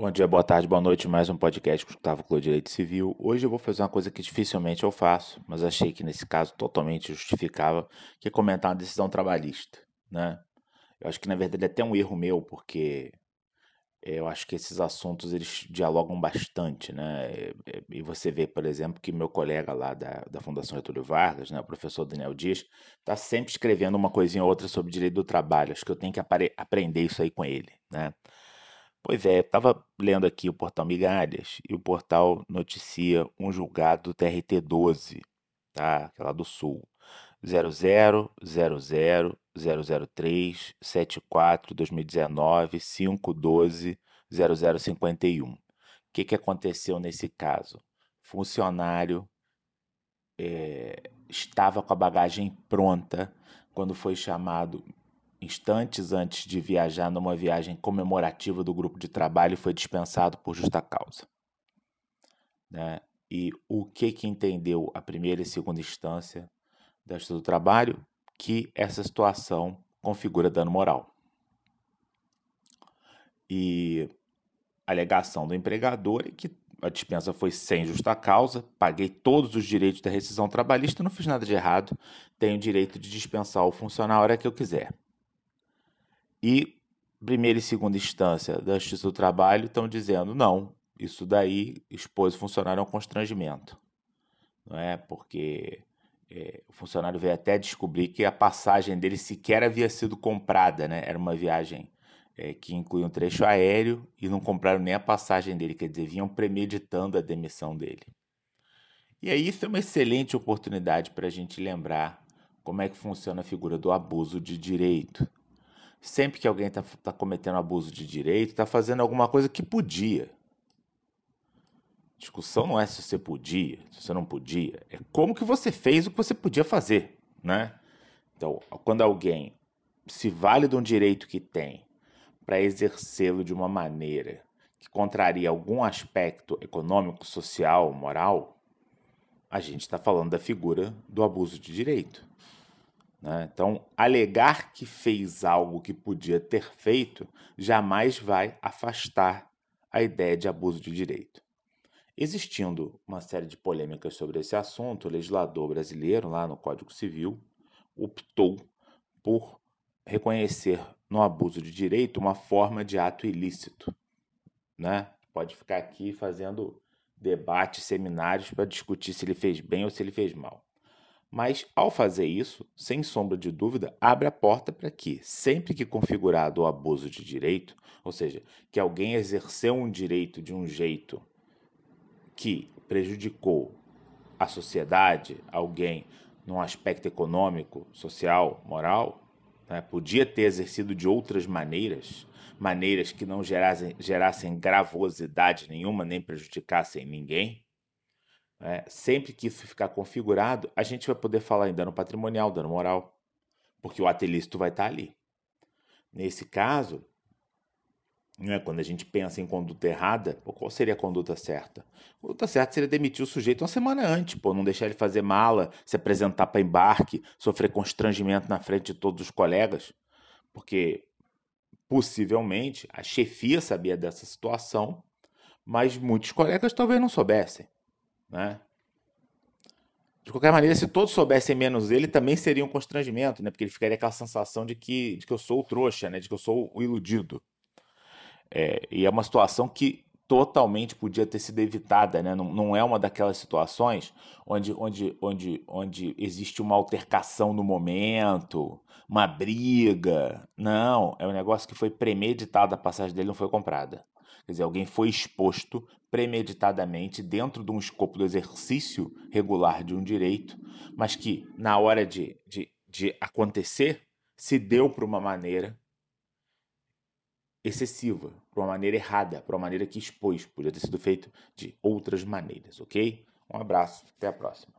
Bom dia, boa tarde, boa noite. Mais um podcast com o Gustavo Clô Direito Civil. Hoje eu vou fazer uma coisa que dificilmente eu faço, mas achei que nesse caso totalmente justificável, que é comentar uma decisão trabalhista, né? Eu acho que na verdade é até um erro meu, porque eu acho que esses assuntos eles dialogam bastante, né? E você vê, por exemplo, que meu colega lá da, da Fundação Getúlio Vargas, né, o professor Daniel Dias, está sempre escrevendo uma coisinha ou outra sobre direito do trabalho. Acho que eu tenho que aprender isso aí com ele, né? Pois é, estava lendo aqui o portal Migalhas e o portal noticia um julgado do TRT-12, tá? Aquela do Sul. 0000003 74 2019 512 0051. O que, que aconteceu nesse caso? Funcionário é, estava com a bagagem pronta quando foi chamado instantes antes de viajar numa viagem comemorativa do grupo de trabalho foi dispensado por justa causa. Né? E o que que entendeu a primeira e segunda instância Justiça do Trabalho? Que essa situação configura dano moral. E a alegação do empregador é que a dispensa foi sem justa causa, paguei todos os direitos da rescisão trabalhista, não fiz nada de errado, tenho direito de dispensar o funcionário a hora que eu quiser. E primeira e segunda instância da Justiça do Trabalho estão dizendo não, isso daí expôs o funcionário a um constrangimento. Não é? Porque é, o funcionário veio até descobrir que a passagem dele sequer havia sido comprada, né? Era uma viagem é, que incluía um trecho aéreo e não compraram nem a passagem dele, quer dizer, vinham premeditando a demissão dele. E aí isso é uma excelente oportunidade para a gente lembrar como é que funciona a figura do abuso de direito. Sempre que alguém está tá cometendo abuso de direito, está fazendo alguma coisa que podia. Discussão não é se você podia, se você não podia, é como que você fez o que você podia fazer, né? Então, quando alguém se vale de um direito que tem para exercê-lo de uma maneira que contraria algum aspecto econômico, social, moral, a gente está falando da figura do abuso de direito. Né? Então, alegar que fez algo que podia ter feito jamais vai afastar a ideia de abuso de direito. Existindo uma série de polêmicas sobre esse assunto, o legislador brasileiro, lá no Código Civil, optou por reconhecer no abuso de direito uma forma de ato ilícito. Né? Pode ficar aqui fazendo debates, seminários para discutir se ele fez bem ou se ele fez mal. Mas, ao fazer isso, sem sombra de dúvida, abre a porta para que, sempre que configurado o abuso de direito, ou seja, que alguém exerceu um direito de um jeito que prejudicou a sociedade, alguém num aspecto econômico, social, moral, né, podia ter exercido de outras maneiras, maneiras que não gerassem, gerassem gravosidade nenhuma, nem prejudicassem ninguém né? Sempre que isso ficar configurado, a gente vai poder falar em dano patrimonial, dano moral, porque o ato ilícito vai estar ali. Nesse caso, né, quando a gente pensa em conduta errada, pô, qual seria a conduta certa? A conduta certa seria demitir o sujeito uma semana antes, pô, não deixar ele fazer mala, se apresentar para embarque, sofrer constrangimento na frente de todos os colegas, porque possivelmente a chefia sabia dessa situação, mas muitos colegas talvez não soubessem. Né? De qualquer maneira, se todos soubessem menos ele, também seria um constrangimento, né? Porque ele ficaria com a sensação de que, de que eu sou o trouxa, né? De que eu sou o iludido. É, e é uma situação que totalmente podia ter sido evitada, né? Não, não é uma daquelas situações onde, onde, onde, onde existe uma altercação no momento, uma briga. Não, é um negócio que foi premeditado, a passagem dele não foi comprada. Quer dizer, alguém foi exposto premeditadamente dentro de um escopo do exercício regular de um direito, mas que, na hora de, de, de acontecer, se deu por uma maneira excessiva, por uma maneira errada, por uma maneira que expôs. Podia ter sido feito de outras maneiras, ok? Um abraço, até a próxima.